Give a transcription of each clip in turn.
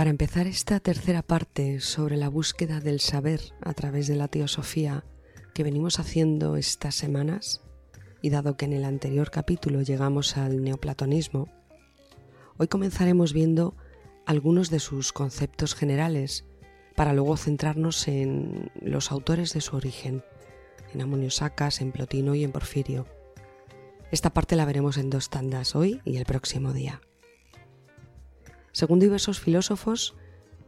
Para empezar esta tercera parte sobre la búsqueda del saber a través de la teosofía que venimos haciendo estas semanas, y dado que en el anterior capítulo llegamos al neoplatonismo, hoy comenzaremos viendo algunos de sus conceptos generales para luego centrarnos en los autores de su origen, en Amonio Sacas, en Plotino y en Porfirio. Esta parte la veremos en dos tandas hoy y el próximo día. Según diversos filósofos,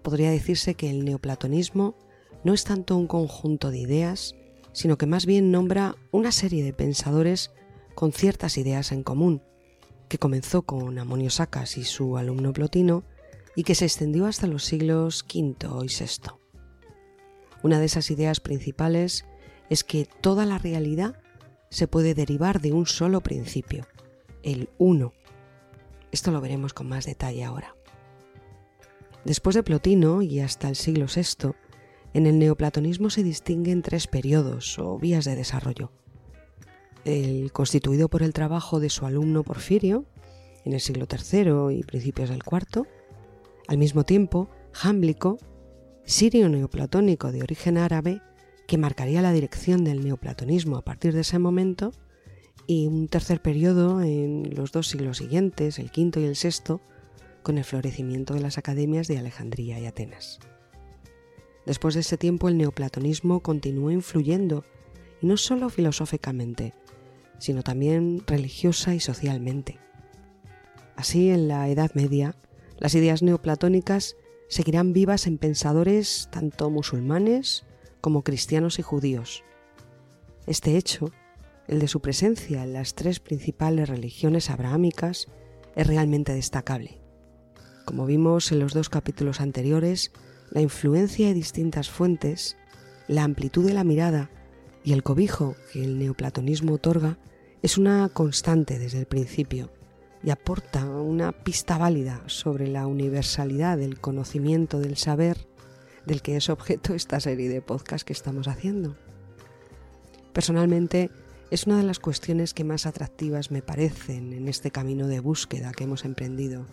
podría decirse que el neoplatonismo no es tanto un conjunto de ideas, sino que más bien nombra una serie de pensadores con ciertas ideas en común, que comenzó con Amonio Sacas y su alumno Plotino y que se extendió hasta los siglos V y VI. Una de esas ideas principales es que toda la realidad se puede derivar de un solo principio, el uno. Esto lo veremos con más detalle ahora. Después de Plotino y hasta el siglo VI, en el neoplatonismo se distinguen tres periodos o vías de desarrollo. El constituido por el trabajo de su alumno Porfirio, en el siglo III y principios del IV, al mismo tiempo jámblico, sirio neoplatónico de origen árabe, que marcaría la dirección del neoplatonismo a partir de ese momento, y un tercer periodo en los dos siglos siguientes, el quinto y el sexto, con el florecimiento de las academias de Alejandría y Atenas. Después de ese tiempo el neoplatonismo continuó influyendo, y no solo filosóficamente, sino también religiosa y socialmente. Así, en la Edad Media, las ideas neoplatónicas seguirán vivas en pensadores tanto musulmanes como cristianos y judíos. Este hecho, el de su presencia en las tres principales religiones abrahámicas, es realmente destacable. Como vimos en los dos capítulos anteriores, la influencia de distintas fuentes, la amplitud de la mirada y el cobijo que el neoplatonismo otorga es una constante desde el principio y aporta una pista válida sobre la universalidad del conocimiento del saber del que es objeto esta serie de podcasts que estamos haciendo. Personalmente, es una de las cuestiones que más atractivas me parecen en este camino de búsqueda que hemos emprendido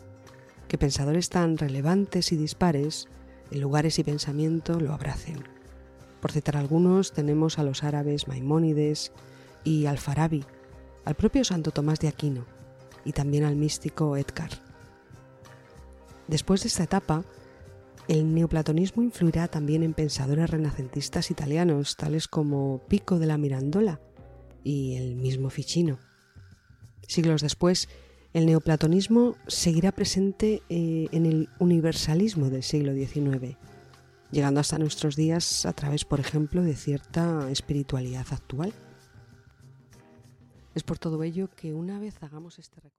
que pensadores tan relevantes y dispares en lugares y pensamiento lo abracen. Por citar algunos, tenemos a los árabes Maimónides y Al-Farabi, al propio Santo Tomás de Aquino y también al místico Edgar. Después de esta etapa, el neoplatonismo influirá también en pensadores renacentistas italianos, tales como Pico de la Mirandola y el mismo Ficino. Siglos después, el neoplatonismo seguirá presente eh, en el universalismo del siglo XIX, llegando hasta nuestros días a través, por ejemplo, de cierta espiritualidad actual. Es por todo ello que una vez hagamos este recorrido.